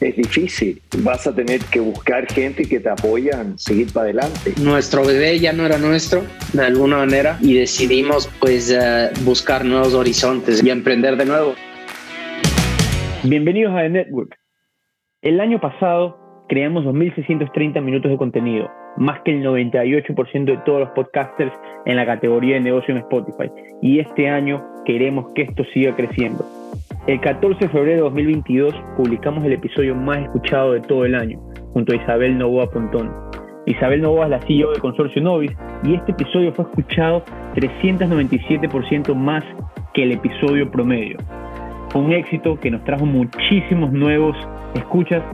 es difícil. Vas a tener que buscar gente que te apoyan, seguir para adelante. Nuestro bebé ya no era nuestro, de alguna manera, y decidimos pues eh, buscar nuevos horizontes y emprender de nuevo. Bienvenidos a The Network. El año pasado creamos 2.630 minutos de contenido, más que el 98% de todos los podcasters en la categoría de negocio en Spotify. Y este año queremos que esto siga creciendo. El 14 de febrero de 2022 publicamos el episodio más escuchado de todo el año, junto a Isabel Novoa Pontón. Isabel Novoa es la CEO de Consorcio Novis y este episodio fue escuchado 397% más que el episodio promedio. Un éxito que nos trajo muchísimos nuevos escuchas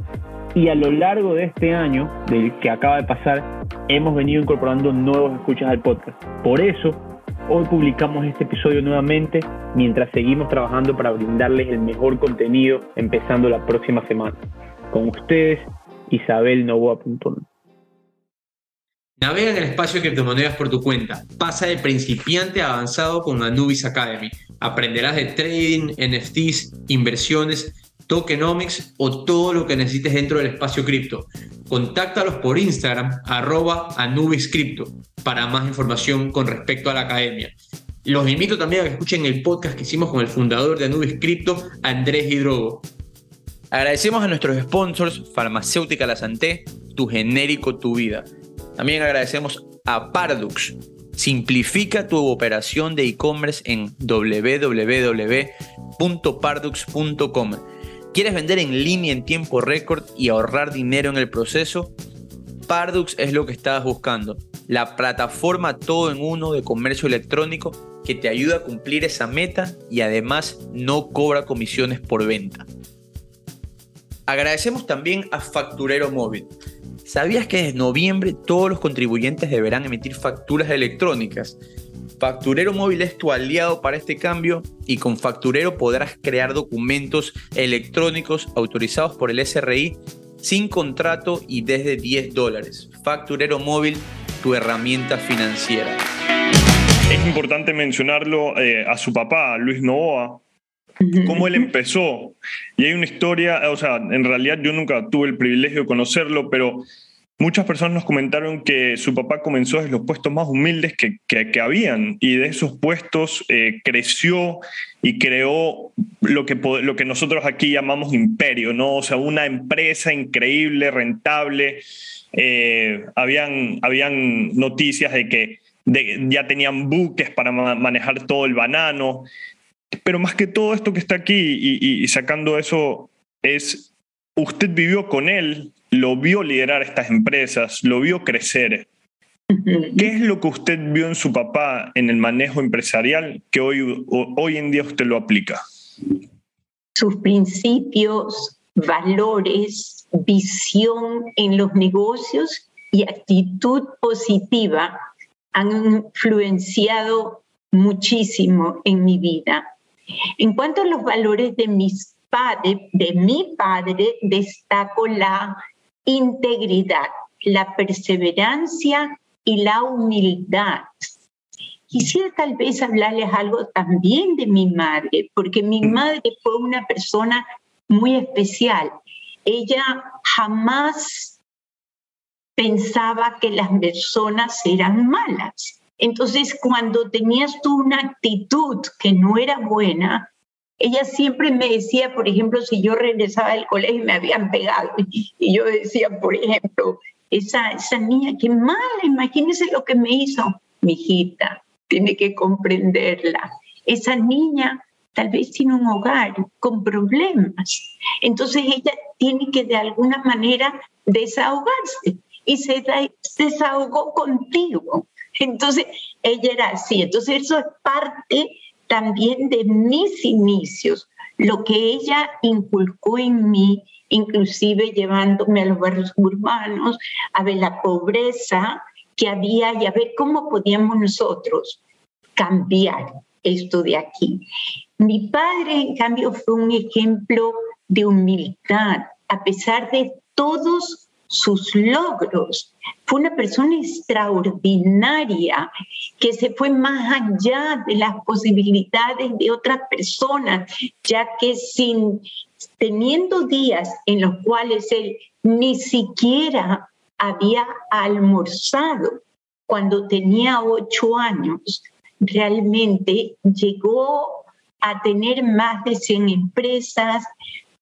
y a lo largo de este año, del que acaba de pasar, hemos venido incorporando nuevos escuchas al podcast. Por eso Hoy publicamos este episodio nuevamente mientras seguimos trabajando para brindarles el mejor contenido empezando la próxima semana. Con ustedes, Isabel Novoa Navega en el espacio de criptomonedas por tu cuenta. Pasa de principiante a avanzado con Anubis Academy. Aprenderás de trading, NFTs, inversiones, tokenomics o todo lo que necesites dentro del espacio cripto. Contáctalos por Instagram, arroba Anubis para más información con respecto a la academia. Los invito también a que escuchen el podcast que hicimos con el fundador de Anubis Crypto, Andrés Hidrogo. Agradecemos a nuestros sponsors, Farmacéutica La Santé, Tu Genérico Tu Vida. También agradecemos a Pardux. Simplifica tu operación de e-commerce en www.pardux.com. ¿Quieres vender en línea en tiempo récord y ahorrar dinero en el proceso? Pardux es lo que estabas buscando la plataforma todo en uno de comercio electrónico que te ayuda a cumplir esa meta y además no cobra comisiones por venta. Agradecemos también a Facturero Móvil. ¿Sabías que desde noviembre todos los contribuyentes deberán emitir facturas electrónicas? Facturero Móvil es tu aliado para este cambio y con Facturero podrás crear documentos electrónicos autorizados por el SRI sin contrato y desde 10 dólares. Facturero Móvil tu herramienta financiera. Es importante mencionarlo eh, a su papá, Luis Novoa, cómo él empezó. Y hay una historia, o sea, en realidad yo nunca tuve el privilegio de conocerlo, pero muchas personas nos comentaron que su papá comenzó desde los puestos más humildes que, que, habían y de esos puestos eh, creció y creó lo que, lo que nosotros aquí llamamos imperio, ¿no? O sea, una empresa increíble, rentable. Eh, habían, habían noticias de que ya tenían buques para manejar todo el banano, pero más que todo esto que está aquí y, sacando eso es, usted vivió con él, lo vio liderar estas empresas, lo vio crecer. ¿Qué es lo que usted vio en su papá en el manejo empresarial que hoy, hoy en día usted lo aplica? Sus principios, valores, visión en los negocios y actitud positiva han influenciado muchísimo en mi vida. En cuanto a los valores de mis padres, de mi padre, destaco la integridad, la perseverancia y la humildad. Quisiera tal vez hablarles algo también de mi madre, porque mi madre fue una persona muy especial ella jamás pensaba que las personas eran malas. Entonces, cuando tenías tú una actitud que no era buena, ella siempre me decía, por ejemplo, si yo regresaba del colegio y me habían pegado, y yo decía, por ejemplo, esa, esa niña, qué mala, imagínese lo que me hizo. Mi hijita, tiene que comprenderla. Esa niña tal vez tiene un hogar con problemas. Entonces ella tiene que de alguna manera desahogarse y se desahogó contigo. Entonces ella era así. Entonces eso es parte también de mis inicios, lo que ella inculcó en mí, inclusive llevándome a los barrios urbanos, a ver la pobreza que había y a ver cómo podíamos nosotros cambiar esto de aquí. Mi padre, en cambio, fue un ejemplo de humildad, a pesar de todos sus logros. Fue una persona extraordinaria que se fue más allá de las posibilidades de otras personas, ya que sin teniendo días en los cuales él ni siquiera había almorzado cuando tenía ocho años, realmente llegó a tener más de 100 empresas,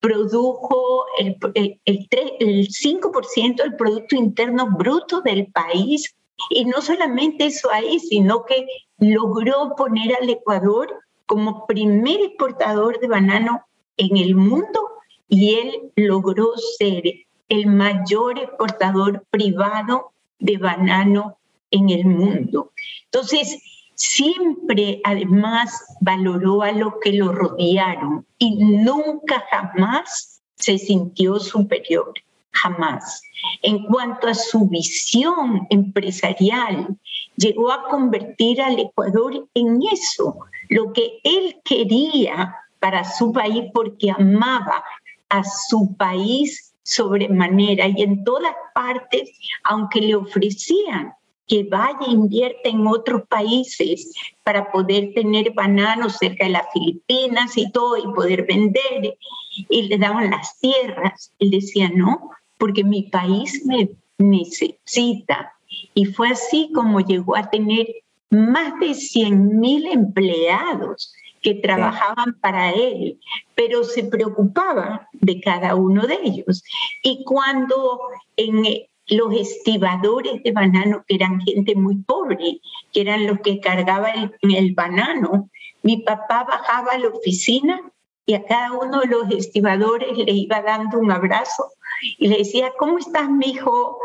produjo el, el, el, 5% del Producto Interno Bruto del país. Y no solamente eso ahí, sino que logró poner al Ecuador como primer exportador de banano en el mundo y él logró ser el mayor exportador privado de banano en el mundo. Entonces, siempre además valoró a los que lo rodearon y nunca jamás se sintió superior, jamás. En cuanto a su visión empresarial, llegó a convertir al Ecuador en eso, lo que él quería para su país porque amaba a su país sobremanera y en todas partes, aunque le ofrecían que vaya e invierta en otros países para poder tener bananos cerca de las Filipinas y todo y poder vender y le daban las tierras. Él decía, no, porque mi país me necesita. Y fue así como llegó a tener más de 100 mil empleados que trabajaban para él, pero se preocupaba de cada uno de ellos. Y cuando en los estibadores de banano, que eran gente muy pobre, que eran los que cargaban el, banano, mi papá bajaba a la oficina y a cada uno de los estibadores le iba dando un abrazo y le decía, ¿cómo estás, mi hijo?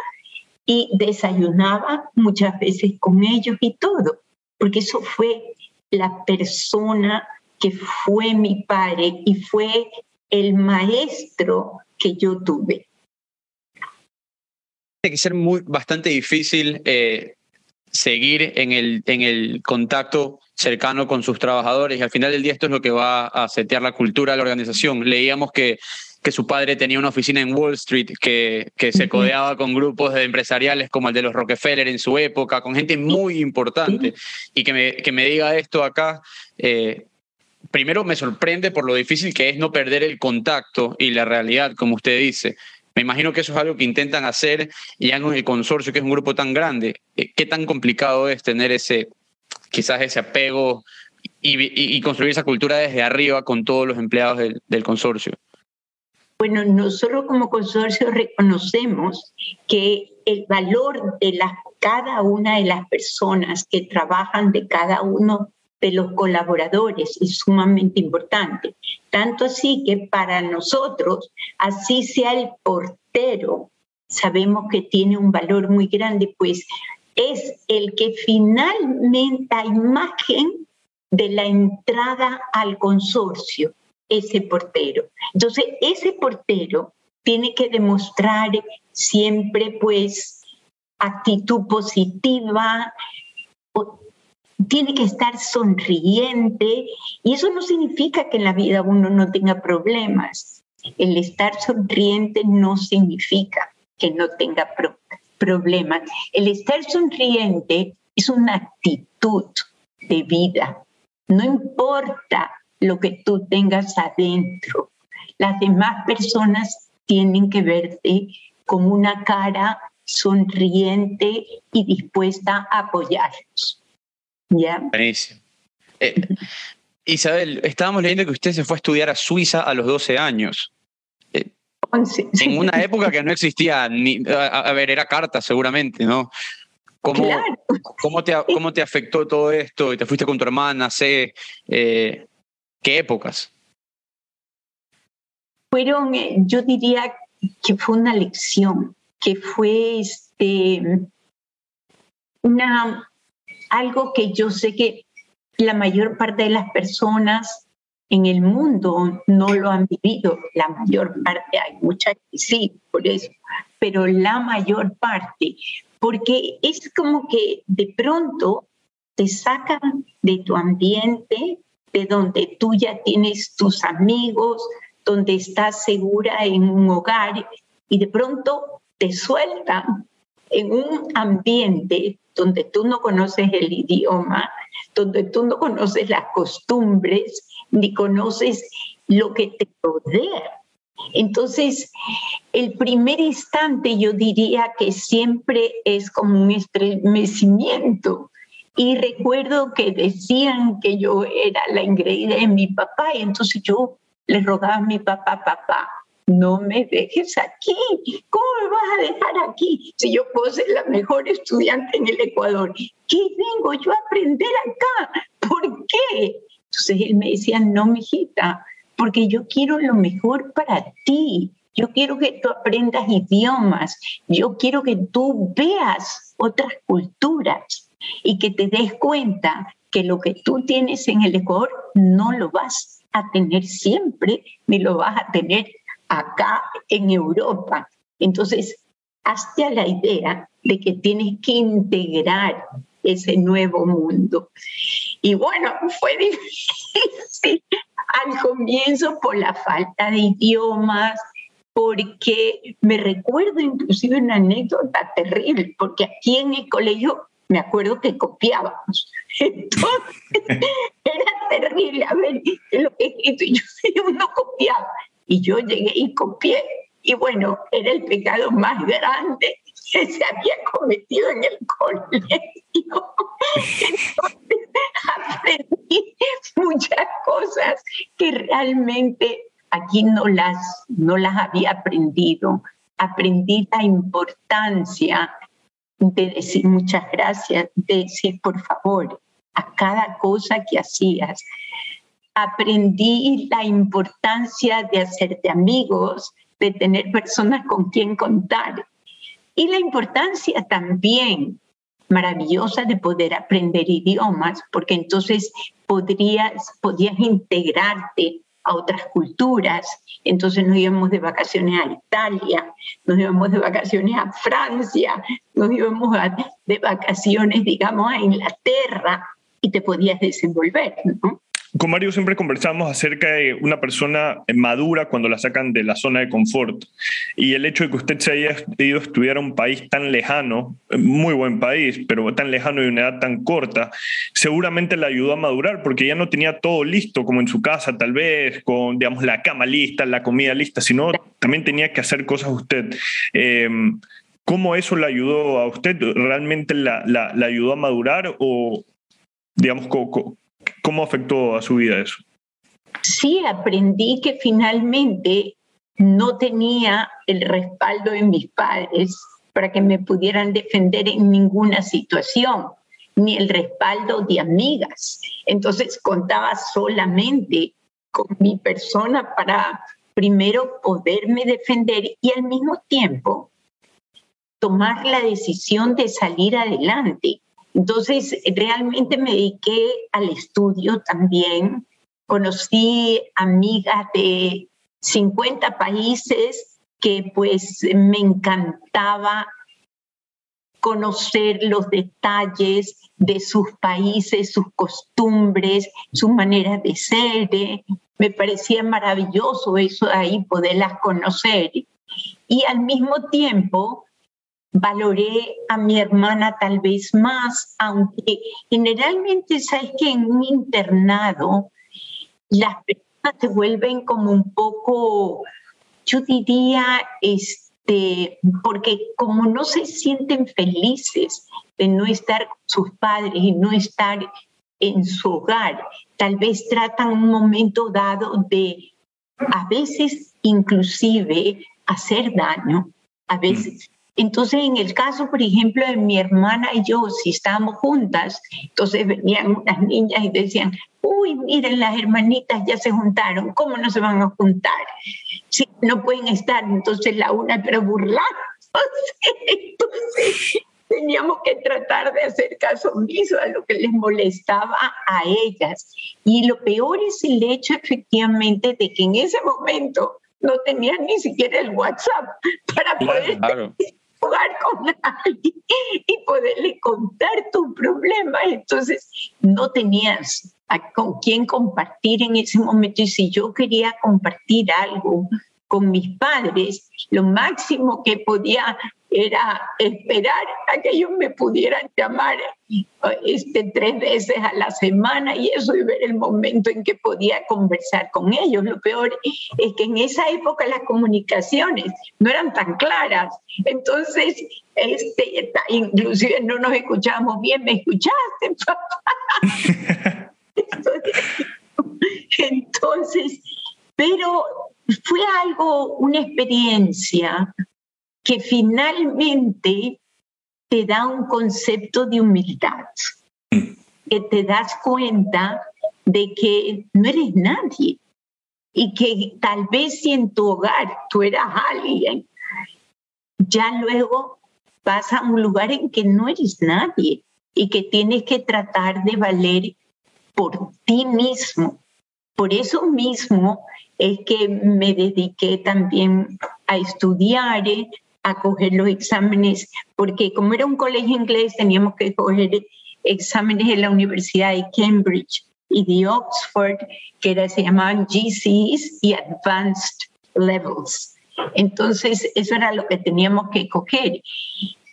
Y desayunaba muchas veces con ellos y todo, porque eso fue la persona que fue mi padre y fue el maestro que yo tuve. Tiene que ser muy, bastante difícil eh, seguir en el, en el contacto cercano con sus trabajadores y al final del día esto es lo que va a setear la cultura de la organización. Leíamos que, que su padre tenía una oficina en Wall Street que, que se codeaba con grupos de empresariales como el de los Rockefeller en su época, con gente muy importante y que me, que me diga esto acá. Eh, primero me sorprende por lo difícil que es no perder el contacto y la realidad, como usted dice. Me imagino que eso es algo que intentan hacer ya en el consorcio, que es un grupo tan grande. Eh, ¿Qué tan complicado es tener ese, quizás ese apego y, construir esa cultura desde arriba con todos los empleados del, consorcio? Bueno, nosotros como consorcio reconocemos que el valor de cada una de las personas que trabajan de cada uno de los colaboradores es sumamente importante. Tanto así que para nosotros, así sea el portero, sabemos que tiene un valor muy grande, pues es el que finalmente a imagen de la entrada al consorcio, ese portero. Entonces, ese portero tiene que demostrar siempre pues actitud positiva, tiene que estar sonriente y eso no significa que en la vida uno no tenga problemas. El estar sonriente no significa que no tenga problemas. El estar sonriente es una actitud de vida. No importa lo que tú tengas adentro. Las demás personas tienen que verte con una cara sonriente y dispuesta a apoyarlos. Buenísimo. Eh, Isabel, estábamos leyendo que usted se fue a estudiar a Suiza a los 12 años. Eh, en una época que no existía, ni, a, ver, era carta seguramente, ¿no? ¿Cómo, ¿cómo, te, ¿Cómo te afectó todo esto? Y te fuiste con tu hermana, sé, eh, ¿qué épocas? Fueron, yo diría que fue una lección, que fue este, una, algo que yo sé que la mayor parte de las personas en el mundo no lo han vivido. La mayor parte, hay muchas que sí, por eso, pero la mayor parte, porque es como que de pronto te sacan de tu ambiente, de donde tú ya tienes tus amigos, donde estás segura en un hogar y de pronto te sueltan en un ambiente donde tú no conoces el idioma, donde tú no conoces las costumbres, ni conoces lo que te rodea. Entonces, el primer instante yo diría que siempre es como un estremecimiento. Y recuerdo que decían que yo era la ingreída de mi papá, y entonces yo le rogaba a mi papá, papá, no me dejes aquí. ¿Cómo me vas a dejar aquí si yo puedo ser la mejor estudiante en el Ecuador? ¿Qué vengo yo a aprender acá? ¿Por qué? Entonces él me decía, no, mijita, porque yo quiero lo mejor para ti. Yo quiero que tú aprendas idiomas. Yo quiero que tú veas otras culturas y que te des cuenta que lo que tú tienes en el Ecuador no lo vas a tener siempre, ni lo vas a tener acá en Europa. Entonces, hazte a la idea de que tienes que integrar ese nuevo mundo. Y bueno, fue difícil al comienzo por la falta de idiomas, porque me recuerdo inclusive una anécdota terrible, porque aquí en el colegio me acuerdo que copiábamos. Entonces, era terrible. A ver, lo que yo uno copiaba y yo llegué y copié. Y bueno, era el pecado más grande que se había cometido en el colegio. Entonces aprendí muchas cosas que realmente aquí no las, no las había aprendido. Aprendí la importancia de decir muchas gracias, de decir por favor a cada cosa que hacías, aprendí la importancia de hacerte amigos, de tener personas con quien contar. Y la importancia también maravillosa de poder aprender idiomas, porque entonces podrías, podías integrarte a otras culturas. Entonces nos íbamos de vacaciones a Italia, nos íbamos de vacaciones a Francia, nos íbamos de vacaciones, digamos, a Inglaterra y te podías desenvolver, ¿no? Con Mario siempre conversamos acerca de una persona madura cuando la sacan de la zona de confort. Y el hecho de que usted se haya ido a estudiar a un país tan lejano, muy buen país, pero tan lejano y una edad tan corta, seguramente le ayudó a madurar porque ya no tenía todo listo como en su casa, tal vez, con digamos, la cama lista, la comida lista, sino también tenía que hacer cosas usted. Em, ¿Cómo eso le ayudó a usted? ¿Realmente la, la, la ayudó a madurar o, digamos, ¿Cómo afectó a su vida eso? Sí, aprendí que finalmente no tenía el respaldo de mis padres para que me pudieran defender en ninguna situación, ni el respaldo de amigas. Entonces contaba solamente con mi persona para primero poderme defender y al mismo tiempo tomar la decisión de salir adelante. Entonces, realmente me dediqué al estudio también. Conocí amigas de 50 países que pues me encantaba conocer los detalles de sus países, sus costumbres, sus maneras de ser. Me parecía maravilloso eso de ahí, poderlas conocer. Y al mismo tiempo, valoré a mi hermana tal vez más, aunque generalmente sabes que en un internado las personas se vuelven como un poco, yo diría, este, porque como no se sienten felices de no estar con sus padres y no estar en su hogar, tal vez tratan un momento dado de a veces inclusive hacer daño, a veces entonces, en el caso, por ejemplo, de mi hermana y yo, si estábamos juntas, entonces venían unas niñas y decían, uy, miren, las hermanitas ya se juntaron, ¿cómo no se van a juntar? Si no pueden estar, entonces la una, pero burlar. Entonces, teníamos que tratar de hacer caso omiso a lo que les molestaba a ellas. Y lo peor es el hecho, efectivamente, de que en ese momento no tenían ni siquiera el WhatsApp para poder jugar con alguien y poderle contar tu problema. Entonces, no tenías con quién compartir en ese momento. Y si yo quería compartir algo con mis padres, lo máximo que podía era esperar a que ellos me pudieran llamar este, tres veces a la semana y eso y ver el momento en que podía conversar con ellos. Lo peor es que en esa época las comunicaciones no eran tan claras. Entonces, este, inclusive no nos escuchábamos bien. ¿Me escuchaste, papá? Entonces, pero fue algo, una experiencia que finalmente te da un concepto de humildad, que te das cuenta de que no eres nadie y que tal vez si en tu hogar tú eras alguien, ya luego vas a un lugar en que no eres nadie y que tienes que tratar de valer por ti mismo. Por eso mismo es que me dediqué también a estudiar, a coger los exámenes, porque como era un colegio inglés teníamos que coger exámenes en la Universidad de Cambridge y de Oxford, que era, se llamaban GCs y Advanced Levels. Entonces, eso era lo que teníamos que coger.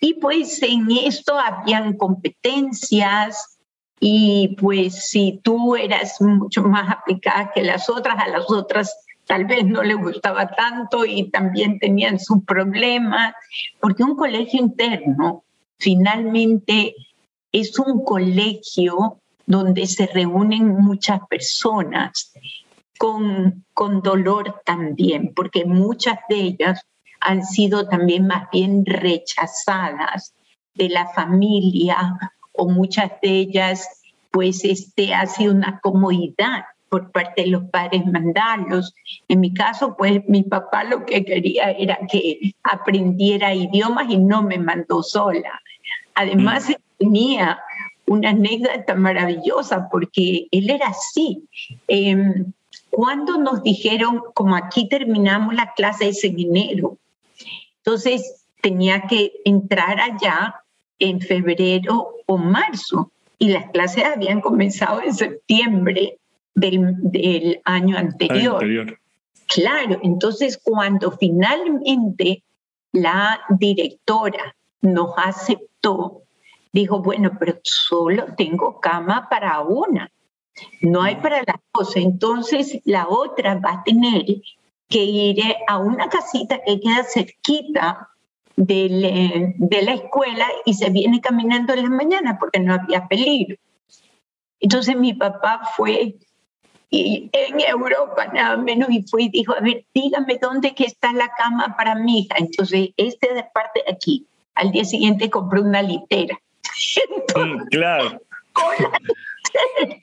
Y pues en esto habían competencias y pues si tú eras mucho más aplicada que las otras, a las otras tal vez no le gustaba tanto y también tenían sus problemas, porque un colegio interno finalmente es un colegio donde se reúnen muchas personas con, con dolor también, porque muchas de ellas han sido también más bien rechazadas de la familia o muchas de ellas pues este ha sido una comodidad por parte de los padres mandarlos. En mi caso, pues mi papá lo que quería era que aprendiera idiomas y no me mandó sola. Además, mm. tenía una anécdota maravillosa porque él era así. Em, cuando nos dijeron, como aquí terminamos la clase en enero, entonces tenía que entrar allá en febrero o marzo y las clases habían comenzado en septiembre del, año anterior. Claro, entonces cuando finalmente la directora nos aceptó, dijo, bueno, pero solo tengo cama para una, no hay para las dos, entonces la otra va a tener que ir a una casita que queda cerquita de, de la escuela y se viene caminando en la mañana porque no había peligro. Entonces mi papá fue y en Europa nada menos y fue y dijo, a ver, dígame dónde que está la cama para mi hija. Entonces, este de parte de aquí. Al día siguiente compré una litera. Mm, claro. Con la litera,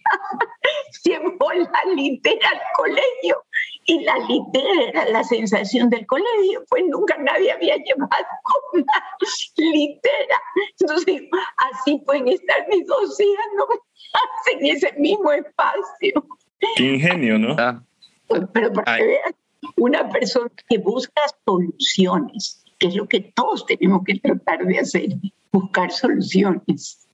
llevó la litera al colegio y la litera era la sensación del colegio, pues nunca nadie había llevado una litera. Entonces, así pueden estar mis dos hijas, ¿no? en ese mismo espacio. Qué ingenio, ¿no? Ah. Pero para que vean, una persona que busca soluciones, que es lo que todos tenemos que tratar de hacer, buscar soluciones.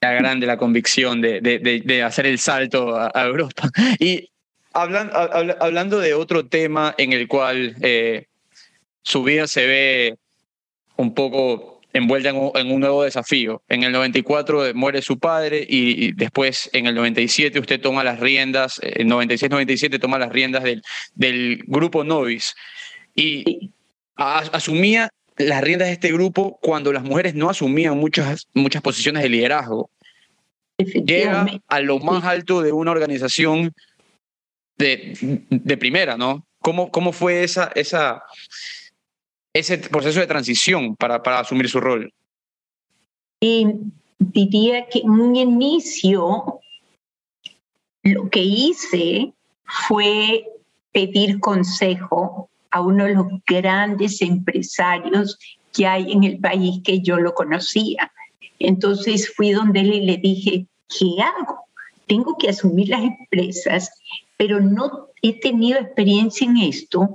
La grande la convicción de, de, de, hacer el salto a, Europa. Y hablando, hablando de otro tema en el cual eh, su vida se ve un poco envuelta en un, nuevo desafío. En el 94 muere su padre y, después en el 97 usted toma las riendas, en 96-97 toma las riendas del, del grupo Novis y asumía las riendas de este grupo cuando las mujeres no asumían muchas, muchas posiciones de liderazgo. Llega a lo más alto de una organización de, de primera, ¿no? ¿Cómo, cómo fue esa, esa, ese proceso de transición para, para asumir su rol? Y diría que en un inicio lo que hice fue pedir consejo a uno de los grandes empresarios que hay en el país que yo lo conocía. Entonces fui donde él le dije, ¿qué hago? Tengo que asumir las empresas, pero no he tenido experiencia en esto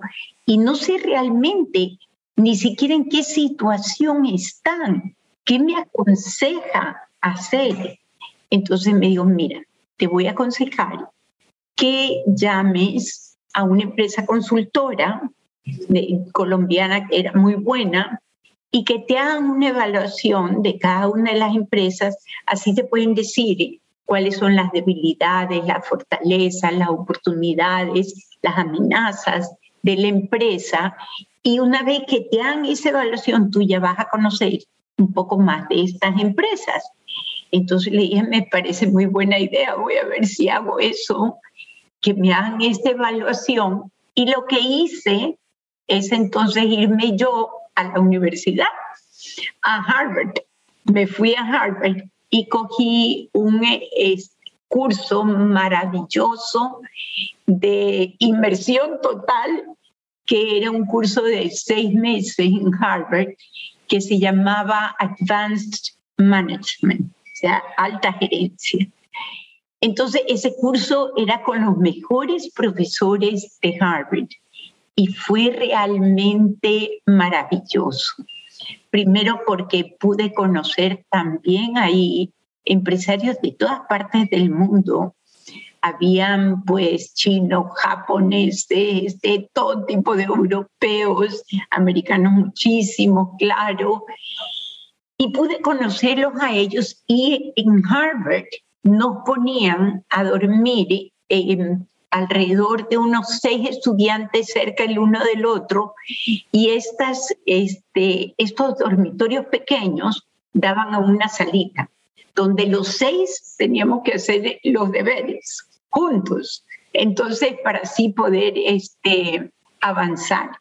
y no sé realmente ni siquiera en qué situación están, qué me aconseja hacer. Entonces me digo, mira, te voy a aconsejar que llames a una empresa consultora colombiana que era muy buena y que te hagan una evaluación de cada una de las empresas, así te pueden decir cuáles son las debilidades, las fortalezas, las oportunidades, las amenazas de la empresa. Y una vez que te hagan esa evaluación, tú ya vas a conocer un poco más de estas empresas. Entonces le dije, me parece muy buena idea, voy a ver si hago eso, que me hagan esta evaluación. Y lo que hice es entonces irme yo a la universidad, a Harvard. Me fui a Harvard y cogí un curso maravilloso de inmersión total, que era un curso de seis meses en Harvard, que se llamaba Advanced Management, o sea, alta gerencia. Entonces, ese curso era con los mejores profesores de Harvard y fue realmente maravilloso. Primero porque pude conocer también ahí empresarios de todas partes del mundo. Habían pues chinos, japoneses, de todo tipo de europeos, americanos muchísimos, claro. Y pude conocerlos a ellos y en Harvard nos ponían a dormir en alrededor de unos seis estudiantes cerca el uno del otro y estas, este, estos dormitorios pequeños daban a una salita donde los seis teníamos que hacer los deberes juntos, entonces para así poder este, avanzar.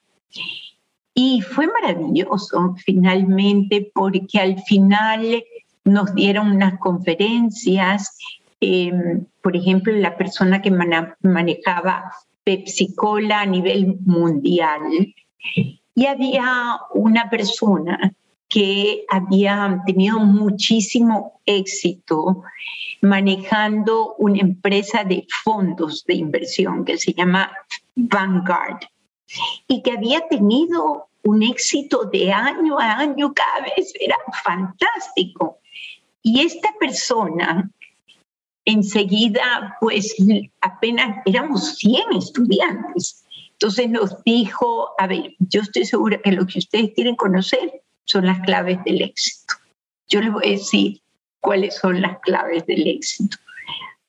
Y fue maravilloso finalmente porque al final nos dieron unas conferencias Em, por ejemplo, la persona que manejaba Pepsi Cola a nivel mundial. Y había una persona que había tenido muchísimo éxito manejando una empresa de fondos de inversión que se llama Vanguard y que había tenido un éxito de año a año, cada vez era fantástico. Y esta persona enseguida, pues apenas éramos 100 estudiantes. Entonces nos dijo, a ver, yo estoy segura que lo que ustedes quieren conocer son las claves del éxito. Yo les voy a decir cuáles son las claves del éxito.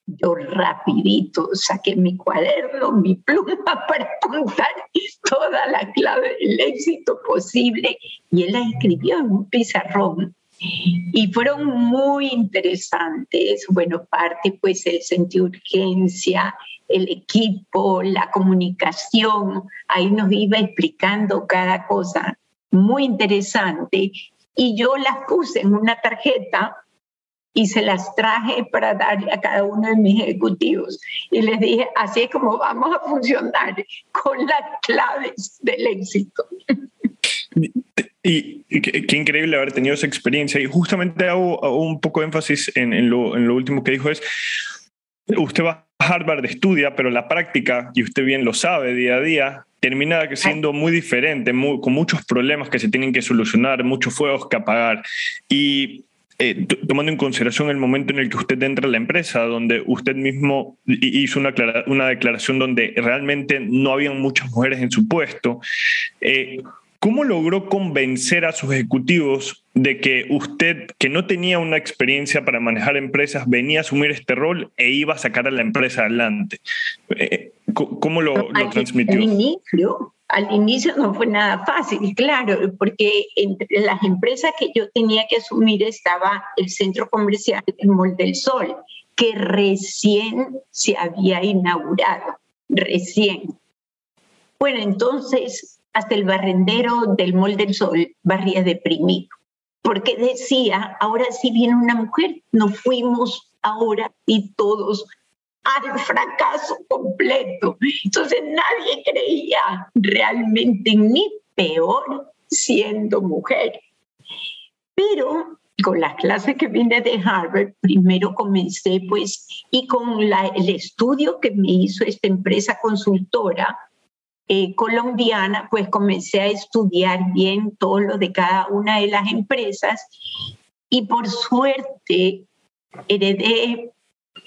Yo rapidito saqué mi cuaderno, mi pluma para apuntar toda la clave del éxito posible y él la escribió en un pizarrón y fueron muy interesantes. Bueno, parte pues el sentido de urgencia, el equipo, la comunicación, ahí nos iba explicando cada cosa muy interesante y yo las puse en una tarjeta y se las traje para darle a cada uno de mis ejecutivos. Y les dije, así es como vamos a funcionar con las claves del éxito. Y, qué, increíble haber tenido esa experiencia. Y justamente hago, un poco de énfasis en, lo, último que dijo es, usted va Harvard, estudia, pero la práctica, y usted bien lo sabe día a día, termina siendo muy diferente, con muchos problemas que se tienen que solucionar, muchos fuegos que apagar. Y eh, tomando en consideración el momento en el que usted entra a la empresa, donde usted mismo hizo una, una declaración donde realmente no habían muchas mujeres en su puesto, eh, ¿Cómo logró convencer a sus ejecutivos de que usted, que no tenía una experiencia para manejar empresas, venía a asumir este rol e iba a sacar a la empresa adelante? Eh, ¿Cómo lo, transmitió? Al inicio, al inicio no fue nada fácil, claro, porque entre las empresas que yo tenía que asumir estaba el centro comercial El Mall del Sol, que recién se había inaugurado, recién. Bueno, entonces hasta el barrendero del Mol del Sol barría deprimido, porque decía, ahora sí viene una mujer, nos fuimos ahora y todos al fracaso completo. Entonces nadie creía realmente ni peor siendo mujer. Pero con las clases que vine de Harvard, primero comencé pues, y con la, el estudio que me hizo esta empresa consultora, eh, colombiana, pues comencé a estudiar bien todo lo de cada una de las empresas y por suerte heredé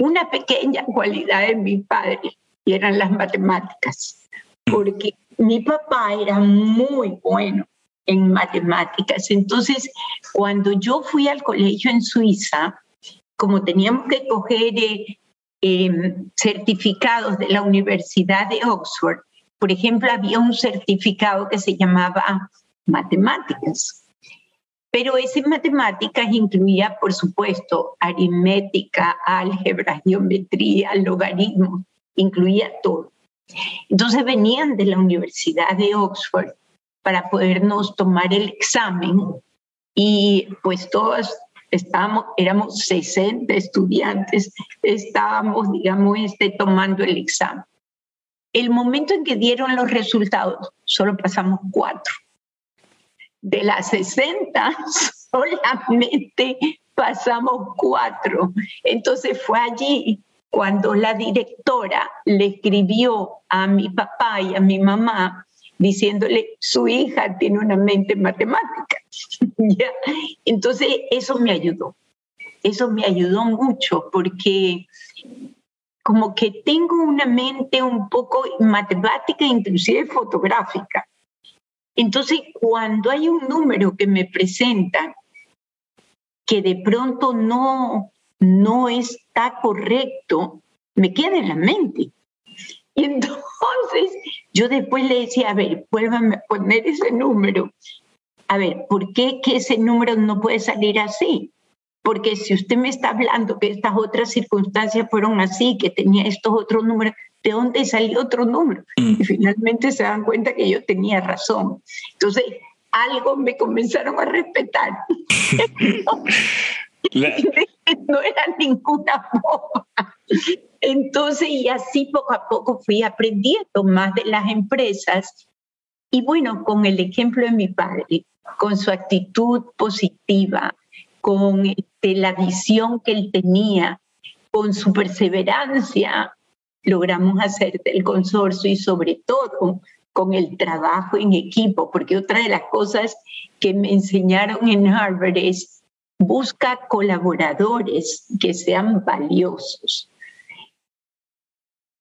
una pequeña cualidad de mi padre y eran las matemáticas, porque mi papá era muy bueno en matemáticas. Entonces, cuando yo fui al colegio en Suiza, como teníamos que coger eh, em, certificados de la Universidad de Oxford, por ejemplo, había un certificado que se llamaba matemáticas. Pero ese matemáticas incluía, por supuesto, aritmética, álgebra, geometría, logaritmos, incluía todo. Entonces venían de la Universidad de Oxford para podernos tomar el examen y pues todos estábamos, éramos 60 estudiantes, estábamos, digamos, este, tomando el examen. El momento en que dieron los resultados, solo pasamos cuatro. De las 60, solamente pasamos cuatro. Entonces fue allí cuando la directora le escribió a mi papá y a mi mamá diciéndole, su hija tiene una mente matemática. Entonces, eso me ayudó. Eso me ayudó mucho porque como que tengo una mente un poco matemática, inclusive fotográfica. Entonces, cuando hay un número que me presentan que de pronto no, no está correcto, me queda en la mente. Y entonces yo después le decía, a ver, vuélvame a poner ese número. A ver, ¿por qué que ese número no puede salir así? Porque si usted me está hablando que estas otras circunstancias fueron así, que tenía estos otros números, ¿de dónde salió otro número? Mm. Y finalmente se dan cuenta que yo tenía razón. Entonces, algo me comenzaron a respetar. no era ninguna boba. Entonces, y así poco a poco fui aprendiendo más de las empresas. Y bueno, con el ejemplo de mi padre, con su actitud positiva, con este, la visión que él tenía, con su perseverancia, logramos hacer del consorcio y sobre todo con el trabajo en equipo, porque otra de las cosas que me enseñaron en Harvard es busca colaboradores que sean valiosos.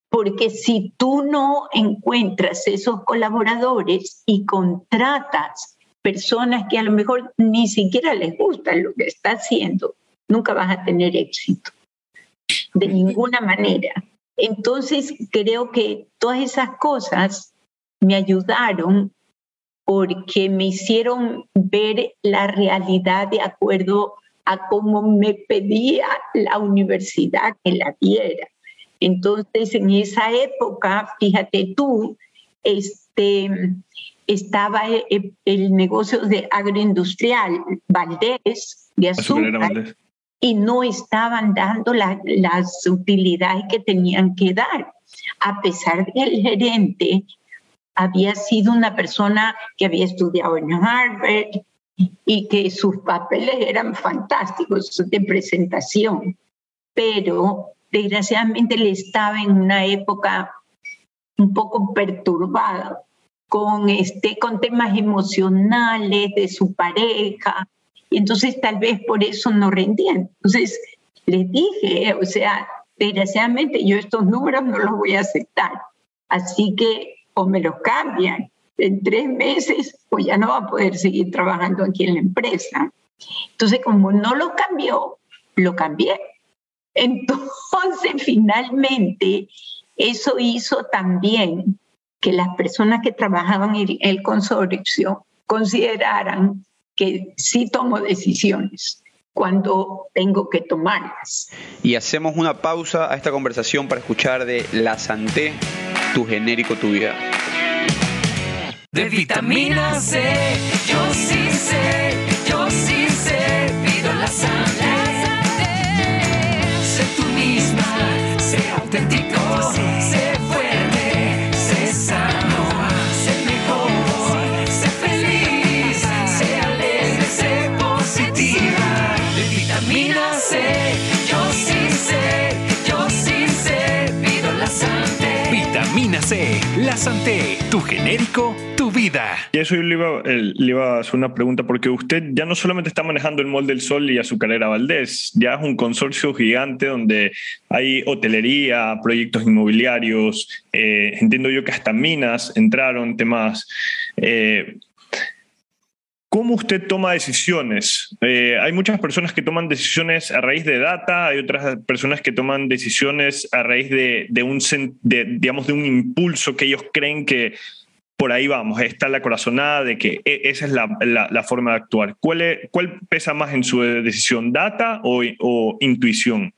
Porque si tú no encuentras esos colaboradores y contratas personas que a lo mejor ni siquiera les gusta lo que está haciendo, nunca vas a tener éxito. De ninguna manera. Entonces, creo que todas esas cosas me ayudaron porque me hicieron ver la realidad de acuerdo a cómo me pedía la universidad que la diera. Entonces, en esa época, fíjate tú, este, estaba el, negocio de agroindustrial Valdés de azúcar y no estaban dando las utilidades que tenían que dar, a pesar de que el gerente había sido una persona que había estudiado en Harvard y que sus papeles eran fantásticos de presentación, pero desgraciadamente le estaba en una época un poco perturbada con, este, con temas emocionales de su pareja, y entonces tal vez por eso no rendían. Entonces les dije, o sea, desgraciadamente yo estos números no los voy a aceptar, así que o me los cambian en tres meses, pues ya no va a poder seguir trabajando aquí en la empresa. Entonces, como no lo cambió, lo cambié. Entonces, finalmente, eso hizo también que las personas que trabajaban en el consorcio consideraran que sí tomo decisiones cuando tengo que tomarlas. Y hacemos una pausa a esta conversación para escuchar de La Santé, tu genérico, tu vida. De vitamina C, yo sí sé, yo sí sé, pido la Santé. Sé tú misma, sé auténtico, La Santé, tu genérico, tu vida. Y eso yo le iba, el- le iba a hacer una pregunta, porque usted ya no solamente está manejando el Molde del Sol y Azucarera Valdés, ya es un consorcio gigante donde hay hotelería, proyectos inmobiliarios, eh, entiendo yo que hasta minas entraron, temas... eh, ¿Cómo usted toma decisiones? Eh, hay muchas personas que toman decisiones a raíz de data, hay otras personas que toman decisiones a raíz de, un, de, digamos, de un impulso que ellos creen que por ahí vamos, está la corazonada de que e- esa es la, la- forma de actuar. ¿Cuál, ¿Cuál pesa más en su decisión, data o, o intuición?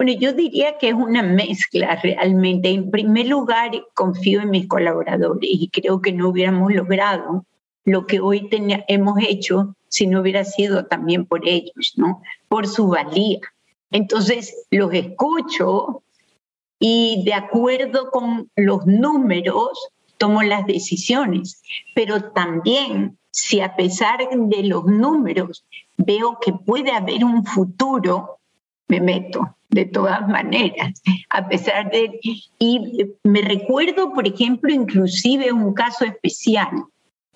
Bueno, yo diría que es una mezcla realmente. En primer lugar, confío en mis colaboradores y creo que no hubiéramos logrado lo que hoy hemos hecho si no hubiera sido también por ellos, ¿no? Por su valía. Entonces, los escucho y de acuerdo con los números tomo las decisiones, pero también si a pesar de los números veo que puede haber un futuro, me meto de todas maneras, a pesar de... Y me recuerdo, por ejemplo, inclusive un caso especial,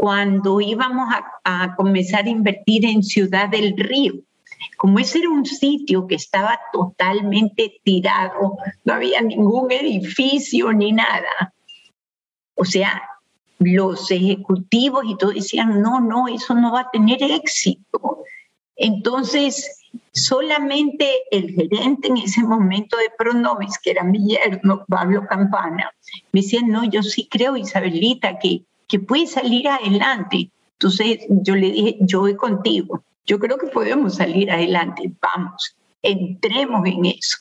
cuando íbamos a, a comenzar a invertir en Ciudad del Río. Como ese era un sitio que estaba totalmente tirado, no había ningún edificio ni nada. O sea, los ejecutivos y todo decían, no, no, eso no va a tener éxito. Entonces, solamente el gerente en ese momento de Pronovis, que era mi yerno, Pablo Campana, me decía, no, yo sí creo, Isabelita, que, que puede salir adelante. Entonces yo le dije, yo voy contigo, yo creo que podemos salir adelante, vamos, entremos en eso.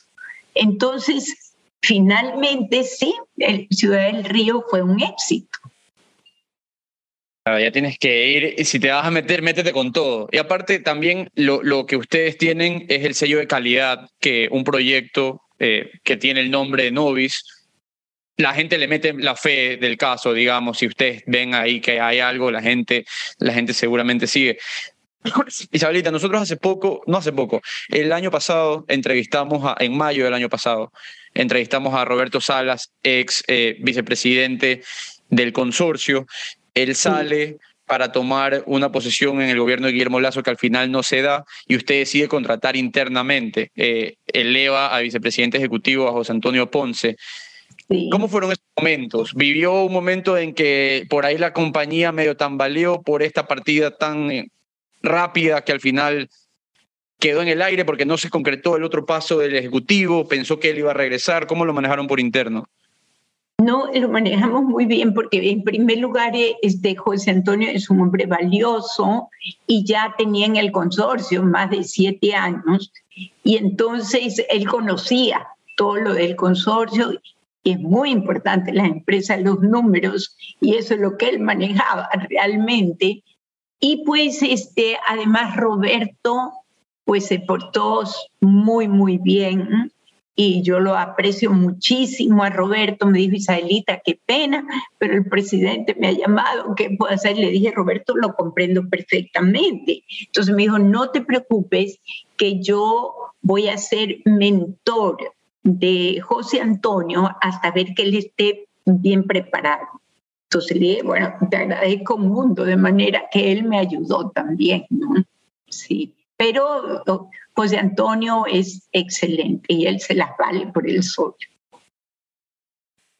Entonces, finalmente sí, el Ciudad del Río fue un éxito. Ya tienes que ir, si te vas a meter, métete con todo. Y aparte también lo, lo que ustedes tienen es el sello de calidad que un proyecto eh, que tiene el nombre de Novis, la gente le mete la fe del caso, digamos, si ustedes ven ahí que hay algo, la gente, la gente seguramente sigue. Isabelita, nosotros hace poco, no hace poco, el año pasado entrevistamos, a, en mayo del año pasado, entrevistamos a Roberto Salas, ex eh, vicepresidente del consorcio. Él sale para tomar una posición en el gobierno de Guillermo Lazo que al final no se da y usted decide contratar internamente. Eh, eleva a vicepresidente ejecutivo a José Antonio Ponce. ¿Cómo fueron esos momentos? ¿Vivió un momento en que por ahí la compañía medio tambaleó por esta partida tan eh, rápida que al final quedó en el aire porque no se concretó el otro paso del Ejecutivo? ¿Pensó que él iba a regresar? ¿Cómo lo manejaron por interno? No, lo manejamos muy bien porque en primer lugar este José Antonio es un hombre valioso y ya tenía en el consorcio más de siete años y entonces él conocía todo lo del consorcio es muy importante las empresas, los números y eso es lo que él manejaba realmente. Y pues este, además Roberto pues se portó muy, muy bien y yo lo aprecio muchísimo a Roberto. Me dijo, Isabelita, qué pena, pero el presidente me ha llamado, ¿qué puedo hacer? Le dije, Roberto, lo comprendo perfectamente. Entonces me dijo, no te preocupes, que yo voy a ser mentor de José Antonio hasta ver que él esté bien preparado. Entonces le dije, bueno, te agradezco mundo, de manera que él me ayudó también, ¿no? Sí, pero José Antonio es excelente y él se las vale por el sol.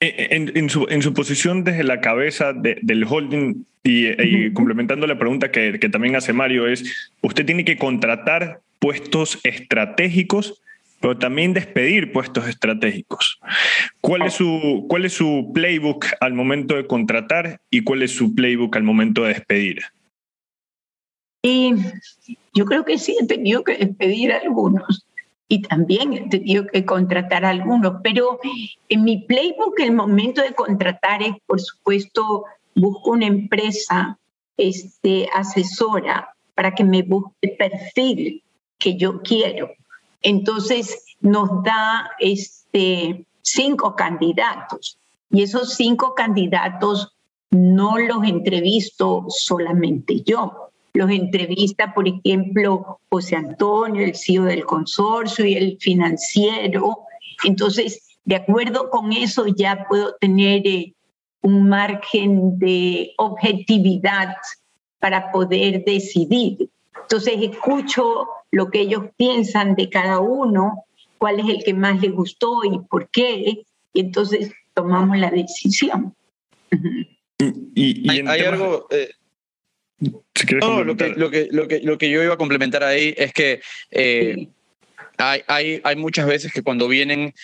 En, en, su, en, su, posición desde la cabeza de, del holding y, y, complementando la pregunta que, que también hace Mario es, usted tiene que contratar puestos estratégicos pero también despedir puestos estratégicos. ¿Cuál es, su, ¿Cuál es su playbook al momento de contratar y cuál es su playbook al momento de despedir? Y yo creo que sí he tenido que despedir a algunos y también he tenido que contratar a algunos, pero en mi playbook el momento de contratar es, por supuesto, busco una empresa este, asesora para que me busque el perfil que yo quiero. Entonces nos da este, cinco candidatos y esos cinco candidatos no los entrevisto solamente yo. Los entrevista, por ejemplo, José Antonio, el CEO del consorcio y el financiero. Entonces, de acuerdo con eso ya puedo tener eh, un margen de objetividad para poder decidir. Entonces escucho lo que ellos piensan de cada uno, cuál es el que más les gustó y por qué, y entonces tomamos la decisión. Y, y Hay, algo... eh, si no, lo que, lo, que, lo, que, lo que yo iba a complementar ahí es que eh, Sí. hay, hay, hay muchas veces que cuando vienen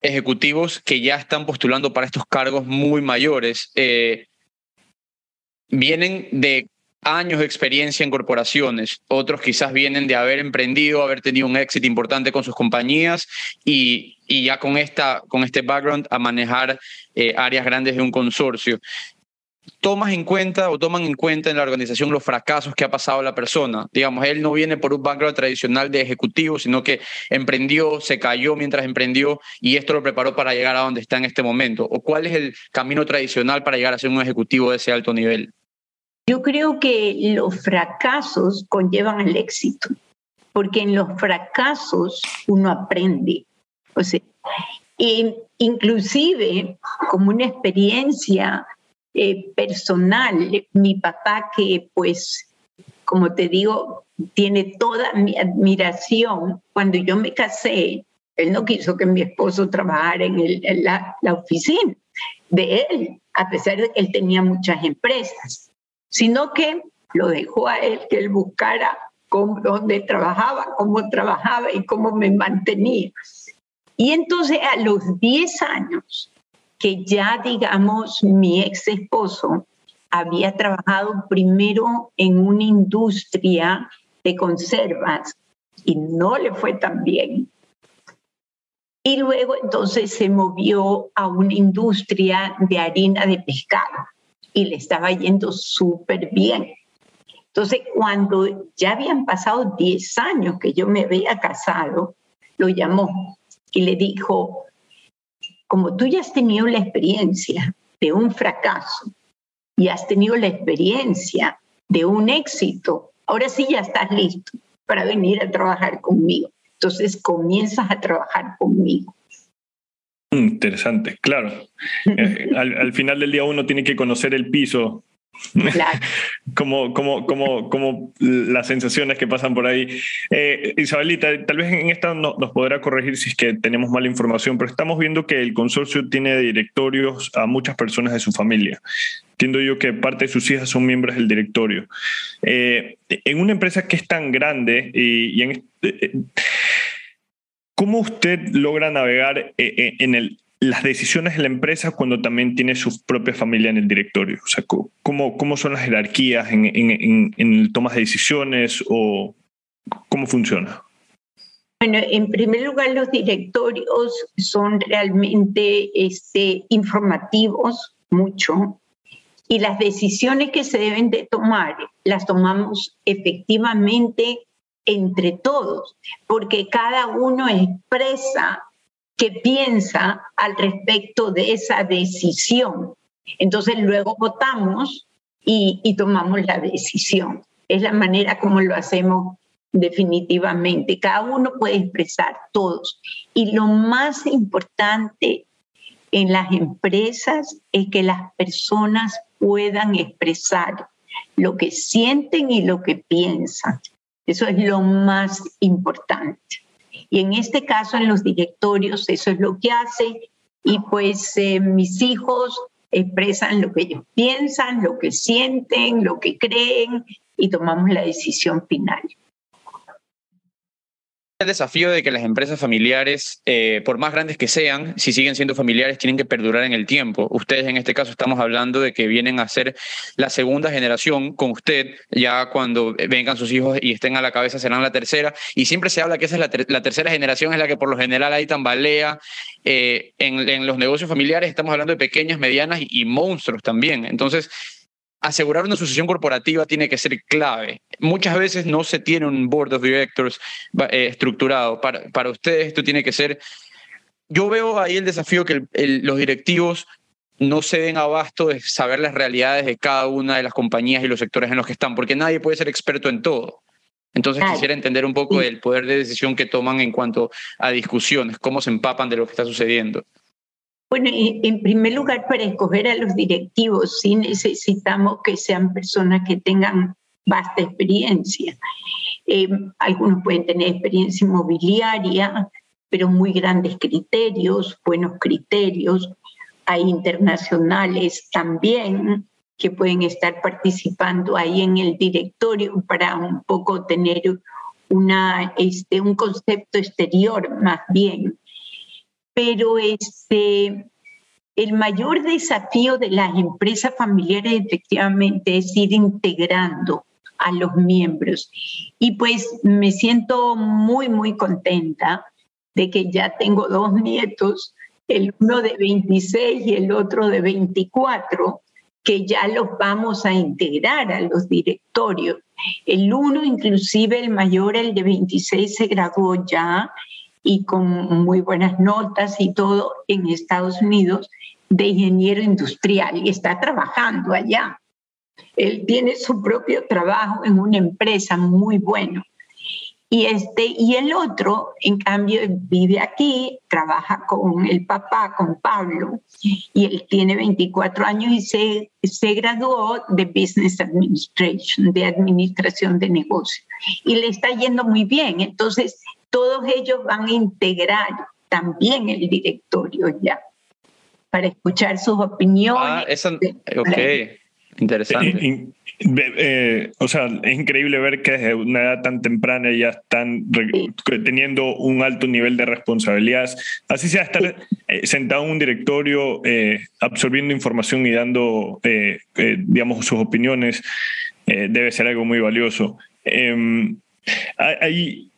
ejecutivos que ya están postulando para estos cargos muy mayores, eh, vienen de años de experiencia en corporaciones, otros quizás vienen de haber emprendido, haber tenido un éxito importante con sus compañías y, ya con, esta, con este background a manejar eh, áreas grandes de un consorcio. ¿Tomas en cuenta o toman en cuenta en la organización los fracasos que ha pasado la persona? Digamos, él no viene por un background tradicional de ejecutivo, sino que emprendió, se cayó mientras emprendió y esto lo preparó para llegar a donde está en este momento. ¿O cuál es el camino tradicional para llegar a ser un ejecutivo de ese alto nivel? Yo creo que los fracasos conllevan al éxito, porque en los fracasos uno aprende. O sea, e inclusive como una experiencia eh, personal, mi papá que pues, como te digo, tiene toda mi admiración, cuando yo me casé, él no quiso que mi esposo trabajara en, el- en la, la oficina de él, a pesar de que él tenía muchas empresas sino que lo dejó a él que él buscara cómo, dónde trabajaba, cómo trabajaba y cómo me mantenía. Y entonces a los 10 años, que ya digamos mi ex esposo había trabajado primero en una industria de conservas y no le fue tan bien. Y luego entonces se movió a una industria de harina de pescado y le estaba yendo súper bien. Entonces, cuando ya habían pasado 10 años que yo me había casado, lo llamó y le dijo, como tú ya has tenido la experiencia de un fracaso y has tenido la experiencia de un éxito, ahora sí ya estás listo para venir a trabajar conmigo. Entonces comienzas a trabajar conmigo. Interesante, claro. Eh, al, al final del día uno tiene que conocer el piso, Claro. como, como, como, como las sensaciones que pasan por ahí. Eh, Isabelita, tal vez en esta no- nos podrá corregir si es que tenemos mala información, pero estamos viendo que el consorcio tiene directorios a muchas personas de su familia. Entiendo yo que parte de sus hijas son miembros del directorio. Eh, en una empresa que es tan grande y, y en, eh, ¿Cómo usted logra navegar eh, eh, en el, las decisiones de la empresa cuando también tiene su propia familia en el directorio? O sea, ¿cómo, cómo son las jerarquías en, en, en tomas de decisiones o cómo funciona? Bueno, en primer lugar, los directorios son realmente este, informativos mucho y las decisiones que se deben de tomar las tomamos efectivamente entre todos, porque cada uno expresa qué piensa al respecto de esa decisión. Entonces luego votamos y, y tomamos la decisión. Es la manera como lo hacemos definitivamente. Cada uno puede expresar todos. Y lo más importante en las empresas es que las personas puedan expresar lo que sienten y lo que piensan. Eso es lo más importante. Y en este caso, en los directorios, eso es lo que hace. Y pues eh, mis hijos expresan lo que ellos piensan, lo que sienten, lo que creen y tomamos la decisión final. El desafío de que las empresas familiares, eh, por más grandes que sean, si siguen siendo familiares, tienen que perdurar en el tiempo. Ustedes en este caso estamos hablando de que vienen a ser la segunda generación con usted, ya cuando vengan sus hijos y estén a la cabeza serán la tercera. Y siempre se habla que esa es la, ter la tercera generación, es la que por lo general ahí tambalea. Eh, en, en, los negocios familiares estamos hablando de pequeñas, medianas y, y monstruos también. Entonces, asegurar una sucesión corporativa tiene que ser clave. Muchas veces no se tiene un board of directors eh, estructurado. Para, para ustedes esto tiene que ser... Yo veo ahí el desafío que el, el, los directivos no se den abasto de saber las realidades de cada una de las compañías y los sectores en los que están, porque nadie puede ser experto en todo. Entonces Claro. quisiera entender un poco Sí. el poder de decisión que toman en cuanto a discusiones, cómo se empapan de lo que está sucediendo. Bueno, en primer lugar, para escoger a los directivos, sí necesitamos que sean personas que tengan vasta experiencia. Eh, algunos pueden tener experiencia inmobiliaria, pero muy grandes criterios, buenos criterios. Hay internacionales también que pueden estar participando ahí en el directorio para un poco tener una, este, un concepto exterior más bien pero este, el mayor desafío de las empresas familiares efectivamente es ir integrando a los miembros. Y pues me siento muy, muy contenta de que ya tengo dos nietos, el uno de 26 y el otro de 24, que ya los vamos a integrar a los directorios. El uno, inclusive el mayor, el de 26, se graduó ya y con muy buenas notas y todo en Estados Unidos de ingeniero industrial y está trabajando allá. Él tiene su propio trabajo en una empresa muy bueno. Y, este, y el otro, en cambio, vive aquí, trabaja con el papá, con Pablo, y él tiene 24 años y se, se graduó de Business Administration, de Administración de Negocios. Y le está yendo muy bien. Entonces, todos ellos van a integrar también el directorio ya, para escuchar sus opiniones. Ah, esa, ok, interesante. Eh, eh, o sea, es increíble ver que desde una edad tan temprana ya están re- teniendo un alto nivel de responsabilidades. Así sea estar eh, sentado en un directorio, eh, absorbiendo información y dando, eh, eh, digamos, sus opiniones, eh, debe ser algo muy valioso. Em, hay-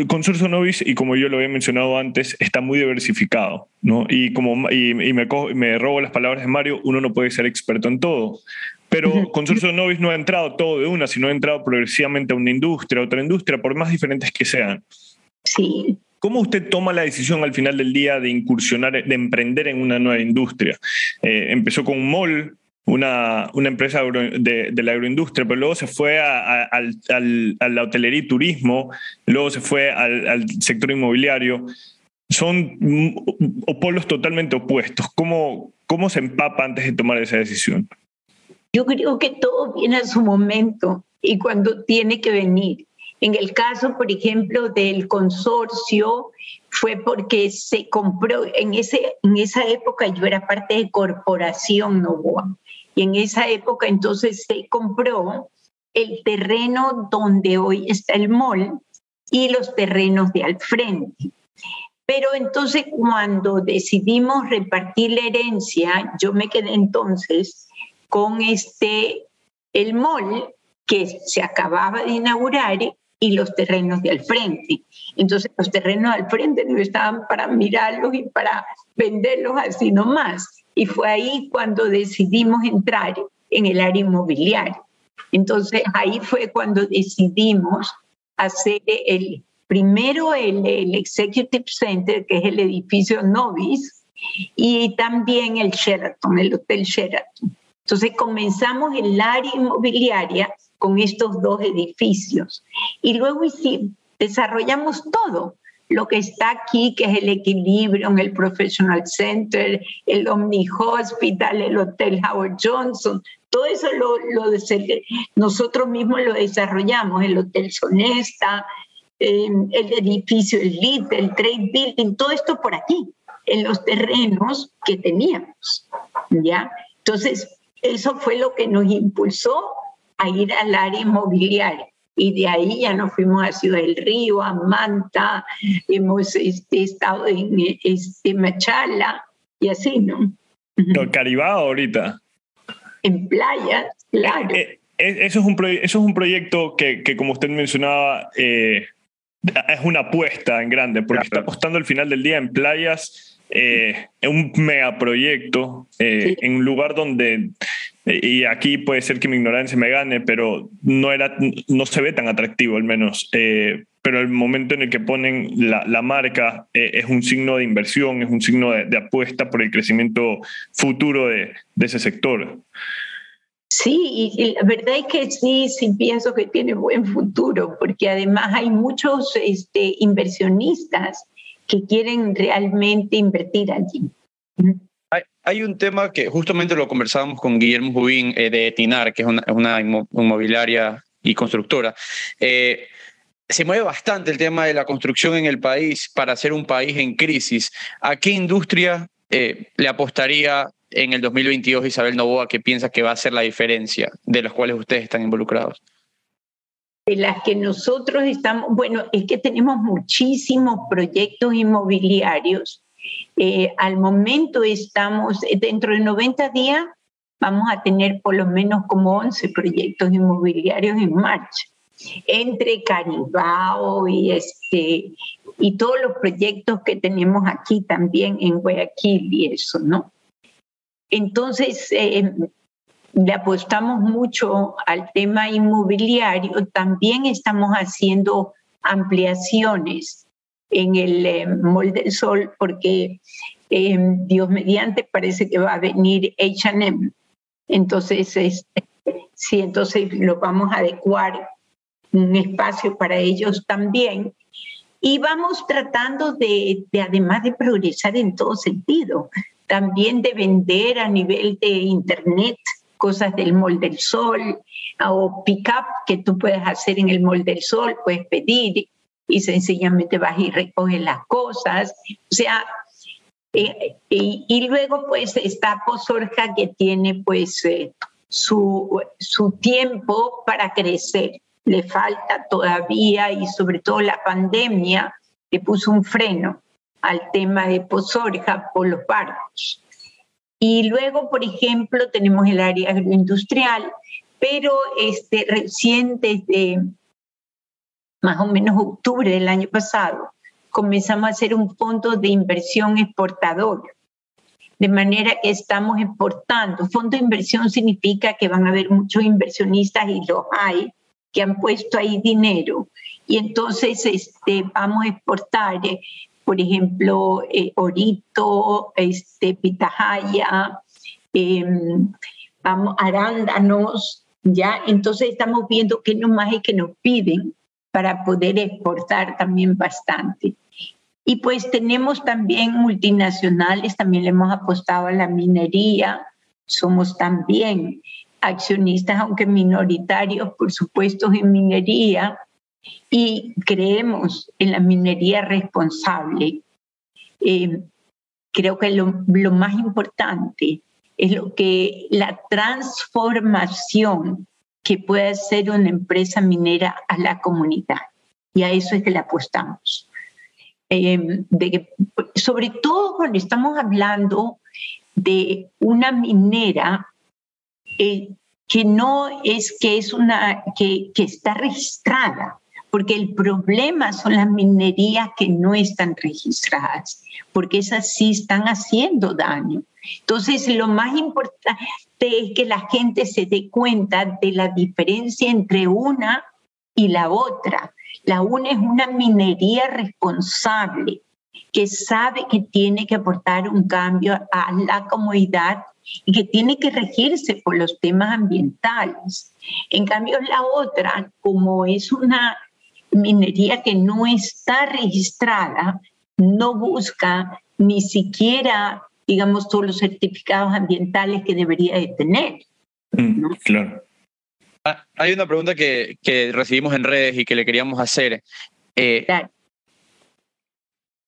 el Consorcio Novis, y como yo lo había mencionado antes, está muy diversificado, ¿no? Y como y, y me, co- me robo las palabras de Mario, uno no puede ser experto en todo. Pero Consorcio Novis no ha entrado todo de una, sino ha entrado progresivamente a una industria, a otra industria, por más diferentes que sean. Sí. ¿Cómo usted toma la decisión al final del día de incursionar, de emprender en una nueva industria? Eh, empezó con un mall, una, una empresa de, de la agroindustria, pero luego se fue a, al, al- la hotelería y turismo, luego se fue al, al sector inmobiliario. Son mm, polos totalmente opuestos. ¿Cómo, ¿Cómo se empapa antes de tomar esa decisión? Yo creo que todo viene a su momento y cuando tiene que venir. En el caso, por ejemplo, del consorcio, fue porque se compró, en, ese, en esa época yo era parte de Corporación Novoa, y en esa época entonces se compró el terreno donde hoy está el mall y los terrenos de al frente. Pero entonces cuando decidimos repartir la herencia, yo me quedé entonces con este, el mall que se acababa de inaugurar y los terrenos de al frente. Entonces los terrenos al frente no estaban para mirarlos y para venderlos así nomás. Y fue ahí cuando decidimos entrar en el área inmobiliaria. Entonces ahí fue cuando decidimos hacer el primero el, el Executive Center, que es el edificio Novis, y también el Sheraton, el Hotel Sheraton. Entonces comenzamos el área inmobiliaria con estos dos edificios y luego desarrollamos todo lo que está aquí, que es el equilibrio en el Professional Center, el Omni Hospital, el Hotel Howard Johnson, todo eso lo, lo nosotros mismos lo desarrollamos, el Hotel Sonesta, eh, el edificio, el LIT, el Trade Building, todo esto por aquí, en los terrenos que teníamos, ¿ya? Entonces, eso fue lo que nos impulsó a ir al área inmobiliaria. Y de ahí ya nos fuimos a Ciudad del Río, a Manta, hemos este, estado en este, Machala y así, ¿no? No, Caribao ahorita. En playas, claro. Eh, eh, eso, es un eso es un proyecto que, que, como usted mencionaba, eh, es una apuesta en grande, porque está apostando al final del día en playas, eh, en un megaproyecto, eh, en un lugar donde, eh, y aquí puede ser que mi ignorancia me gane, pero no, era, no se ve tan atractivo al menos. eh, pero el momento en el que ponen la, la marca eh, es un signo de inversión, es un signo de, de apuesta por el crecimiento futuro de, de ese sector. Sí, y la verdad es que sí, sí pienso que tiene buen futuro, porque además hay muchos este, inversionistas que quieren realmente invertir allí. Hay, un tema que justamente lo conversábamos con Guillermo Jubín eh, de Etinar, que es una, una inmobiliaria y constructora. Eh, se mueve bastante el tema de la construcción en el país para ser un país en crisis. ¿A qué industria eh, le apostaría en el 2022 Isabel Novoa que piensa que va a ser la diferencia de los cuales ustedes están involucrados? De las que nosotros estamos, bueno, es que tenemos muchísimos proyectos inmobiliarios. Eh, al momento estamos, dentro de 90 días, vamos a tener por lo menos como 11 proyectos inmobiliarios en marcha, entre Caribao y, este, y todos los proyectos que tenemos aquí también en Guayaquil y eso, ¿no? Entonces, eh, le apostamos mucho al tema inmobiliario. También estamos haciendo ampliaciones en el eh, Molde del Sol porque eh, Dios mediante parece que va a venir H&M. Entonces, este, sí, entonces lo vamos a adecuar un espacio para ellos también. Y vamos tratando de, de además de progresar en todo sentido, también de vender a nivel de Internet cosas del molde del sol o pick-up que tú puedes hacer en el molde del sol, puedes pedir y sencillamente vas y recoges las cosas. O sea, eh, y, luego pues está Pozorja que tiene pues eh, su, su tiempo para crecer. Le falta todavía y sobre todo la pandemia le puso un freno al tema de Pozorja por los barcos. Y luego, por ejemplo, tenemos el área agroindustrial, pero este, recién desde más o menos octubre del año pasado, comenzamos a hacer un fondo de inversión exportador. De manera que estamos exportando. Fondo de inversión significa que van a haber muchos inversionistas y los hay que han puesto ahí dinero. Y entonces este, vamos a exportar eh, por ejemplo, eh, orito, este, pitahaya, em, arándanos, ¿ya? Entonces estamos viendo qué nomás es que nos piden para poder exportar también bastante. Y pues tenemos también multinacionales, también le hemos apostado a la minería, somos también accionistas, aunque minoritarios, por supuesto, en minería, y creemos en la minería responsable, eh, creo que lo, lo, más importante es lo que la transformación que puede hacer una empresa minera a la comunidad. Y a eso es que le apostamos. Eh, de, sobre todo cuando estamos hablando de una minera eh, que no es que es una que, que está registrada, porque el problema son las minerías que no están registradas, porque esas sí están haciendo daño. Entonces, lo más importante es que la gente se dé cuenta de la diferencia entre una y la otra. La una es una minería responsable que sabe que tiene que aportar un cambio a la comunidad y que tiene que regirse por los temas ambientales. En cambio, la otra, como es una minería que no está registrada no busca ni siquiera, digamos, todos los certificados ambientales que debería de tener. Mm, claro. Ah, hay una pregunta que, que, recibimos en redes y que le queríamos hacer. Eh,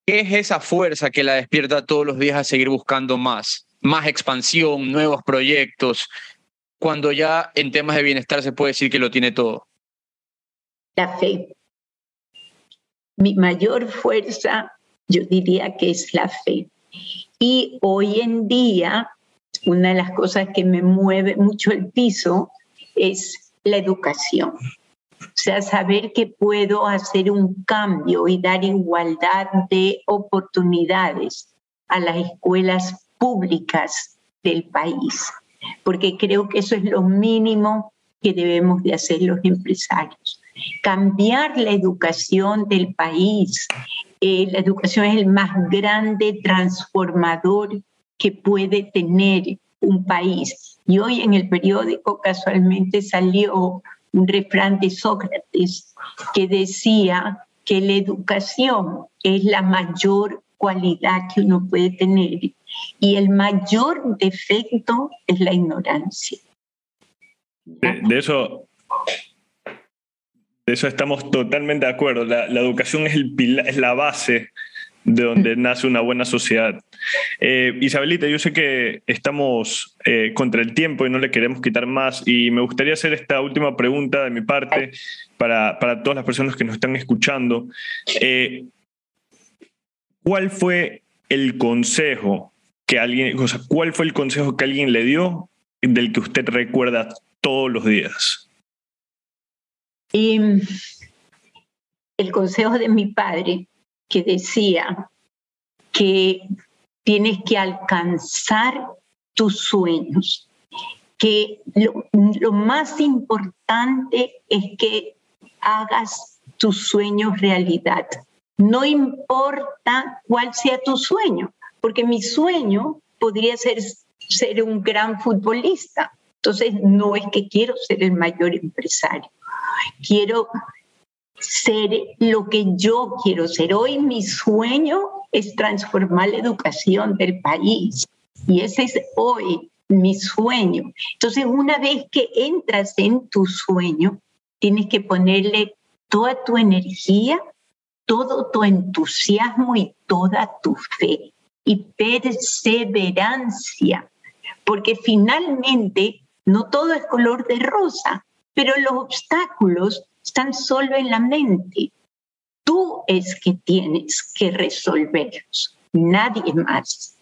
¿Qué es esa fuerza que la despierta todos los días a seguir buscando más? Más expansión, nuevos proyectos, cuando ya en temas de bienestar se puede decir que lo tiene todo. La fe mi mayor fuerza, yo diría que es la fe. Y hoy en día, una de las cosas que me mueve mucho el piso es la educación. O sea, saber que puedo hacer un cambio y dar igualdad de oportunidades a las escuelas públicas del país, porque creo que eso es lo mínimo que debemos de hacer los empresarios cambiar la educación del país. Eh, la educación es el más grande transformador que puede tener un país. Y hoy en el periódico casualmente salió un refrán de Sócrates que decía que la educación es la mayor cualidad que uno puede tener y el mayor defecto es la ignorancia. De, eso, de eso estamos totalmente de acuerdo. La, educación es, el es la base de donde nace una buena sociedad. Eh, Isabelita, yo sé que estamos eh, contra el tiempo y no le queremos quitar más y me gustaría hacer esta última pregunta de mi parte para, para todas las personas que nos están escuchando. Eh, ¿Cuál fue el consejo que alguien, o sea, cuál fue el consejo que alguien le dio del que usted recuerda todos los días? El consejo de mi padre que decía que tienes que alcanzar tus sueños, que lo, más importante es que hagas tus sueños realidad. No importa cuál sea tu sueño, porque mi sueño podría ser ser un gran futbolista. Entonces, no es que quiero ser el mayor empresario. Quiero ser lo que yo quiero ser. Hoy mi sueño es transformar la educación del país y ese es hoy mi sueño. Entonces, una vez que entras en tu sueño, tienes que ponerle toda tu energía, todo tu entusiasmo y toda tu fe y perseverancia, porque finalmente no todo es color de rosa, pero los obstáculos están solo en la mente. Tú es que tienes que resolverlos, nadie más.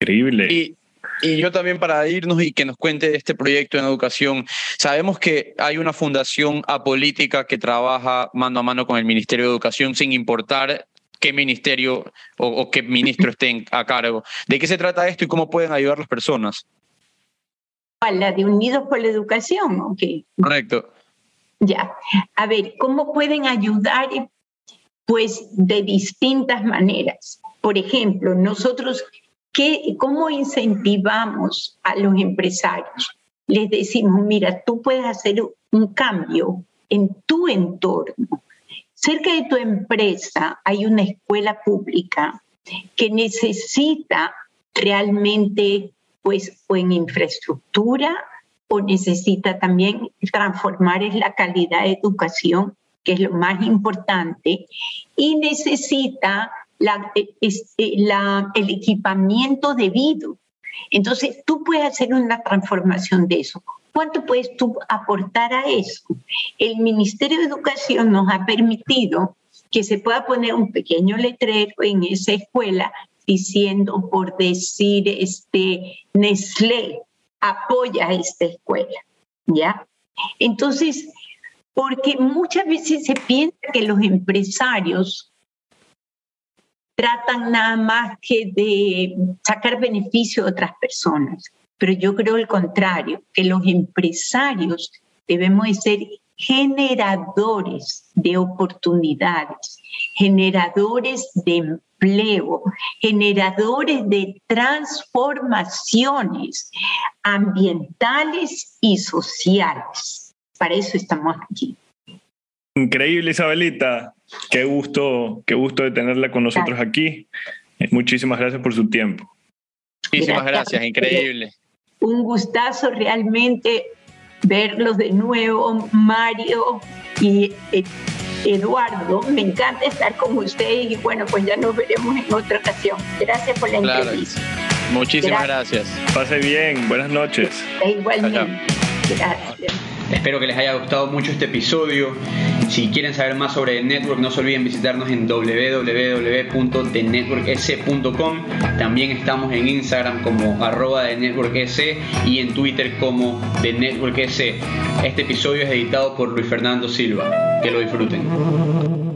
Increíble. Y, y yo también para irnos y que nos cuente de este proyecto en educación, sabemos que hay una fundación apolítica que trabaja mano a mano con el Ministerio de Educación sin importar qué ministerio o, qué ministro estén a cargo. ¿De qué se trata esto y cómo pueden ayudar las personas? La de Unidos por la Educación, ok. Correcto. Ya, a ver, ¿cómo pueden ayudar? Pues de distintas maneras. Por ejemplo, nosotros, ¿qué, ¿cómo incentivamos a los empresarios? Les decimos, mira, tú puedes hacer un cambio en tu entorno. Cerca de tu empresa hay una escuela pública que necesita realmente, pues, o en infraestructura o necesita también transformar es la calidad de educación, que es lo más importante, y necesita la, este, la, el equipamiento debido. Entonces, tú puedes hacer una transformación de eso. ¿Cuánto puedes tú aportar a eso? El Ministerio de Educación nos ha permitido que se pueda poner un pequeño letrero en esa escuela diciendo, por decir, este, Nestlé, apoya esta escuela, ¿ya? Entonces, porque muchas veces se piensa que los empresarios tratan nada más que de sacar beneficio a otras personas, pero yo creo el contrario, que los empresarios debemos de ser generadores de oportunidades, generadores de empleo, generadores de transformaciones ambientales y sociales. Para eso estamos aquí. Increíble, Isabelita. Qué gusto, qué gusto de tenerla con nosotros aquí. Muchísimas gracias por su tiempo. Muchísimas gracias, increíble. Un gustazo realmente verlos de nuevo, Mario y eh, Eduardo, me encanta estar con ustedes y bueno, pues ya nos veremos en otra ocasión. Gracias por la entrevista. Muchísimas gracias. Pase bien, buenas noches. igualmente. Gracias. Espero que les haya gustado mucho este episodio. Si quieren saber más sobre The Network, no se olviden visitarnos en www.thenetworks.com. También estamos en Instagram como arroba de NetworkS y en Twitter como The Network Este episodio es editado por Luis Fernando Silva. Que lo disfruten.